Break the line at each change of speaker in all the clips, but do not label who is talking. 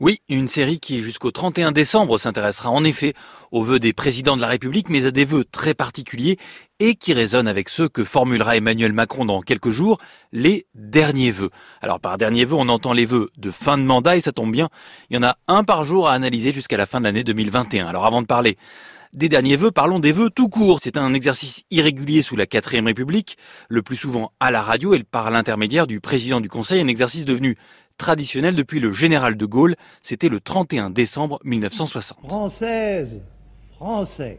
Oui, une série qui jusqu'au 31 décembre s'intéressera en effet aux vœux des présidents de la République, mais à des vœux très particuliers et qui résonnent avec ceux que formulera Emmanuel Macron dans quelques jours, les derniers vœux. Alors par derniers vœux, on entend les vœux de fin de mandat et ça tombe bien, il y en a un par jour à analyser jusqu'à la fin de l'année 2021. Alors avant de parler des derniers vœux, parlons des vœux tout court. C'est un exercice irrégulier sous la 4 République, le plus souvent à la radio et par l'intermédiaire du président du Conseil, un exercice devenu traditionnel depuis le général de Gaulle. C'était le 31 décembre 1960.
Française, Français,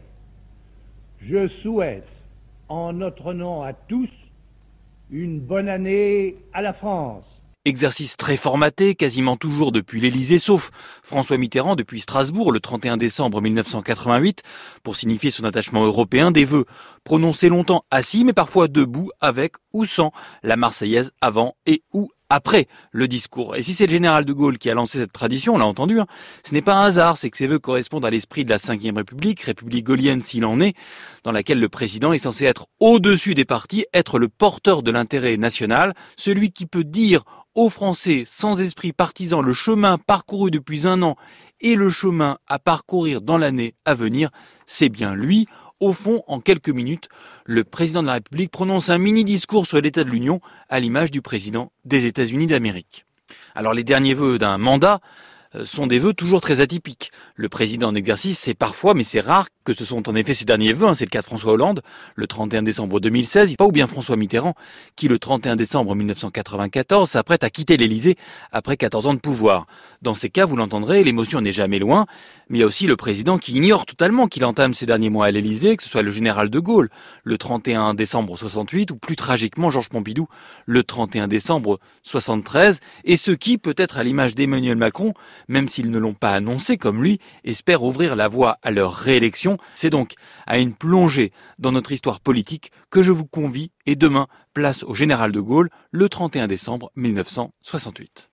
je souhaite, en notre nom à tous, une bonne année à la France.
Exercice très formaté, quasiment toujours depuis l'Élysée, sauf François Mitterrand depuis Strasbourg le 31 décembre 1988, pour signifier son attachement européen, des vœux. Prononcés longtemps assis, mais parfois debout, avec ou sans la Marseillaise avant et ou après le discours. Et si c'est le général de Gaulle qui a lancé cette tradition, on l'a entendu, hein, ce n'est pas un hasard, c'est que ces vœux correspondent à l'esprit de la Ve République, république gaulienne s'il en est, dans laquelle le président est censé être au-dessus des partis, être le porteur de l'intérêt national, celui qui peut dire aux Français sans esprit partisan le chemin parcouru depuis un an et le chemin à parcourir dans l'année à venir, c'est bien lui. Au fond, en quelques minutes, le président de la République prononce un mini-discours sur l'état de l'Union à l'image du président des États-Unis d'Amérique. Alors les derniers vœux d'un mandat, euh, sont des vœux toujours très atypiques. Le président en exercice, c'est parfois, mais c'est rare, que ce sont en effet ses derniers vœux. Hein. C'est le cas de François Hollande, le 31 décembre 2016, pas ou bien François Mitterrand, qui le 31 décembre 1994 s'apprête à quitter l'Élysée après 14 ans de pouvoir. Dans ces cas, vous l'entendrez, l'émotion n'est jamais loin, mais il y a aussi le président qui ignore totalement qu'il entame ses derniers mois à l'Élysée, que ce soit le général de Gaulle, le 31 décembre 68, ou plus tragiquement Georges Pompidou, le 31 décembre 73, et ce qui, peut-être à l'image d'Emmanuel Macron, même s'ils ne l'ont pas annoncé comme lui, espèrent ouvrir la voie à leur réélection. C'est donc à une plongée dans notre histoire politique que je vous convie et demain, place au général de Gaulle le 31 décembre 1968.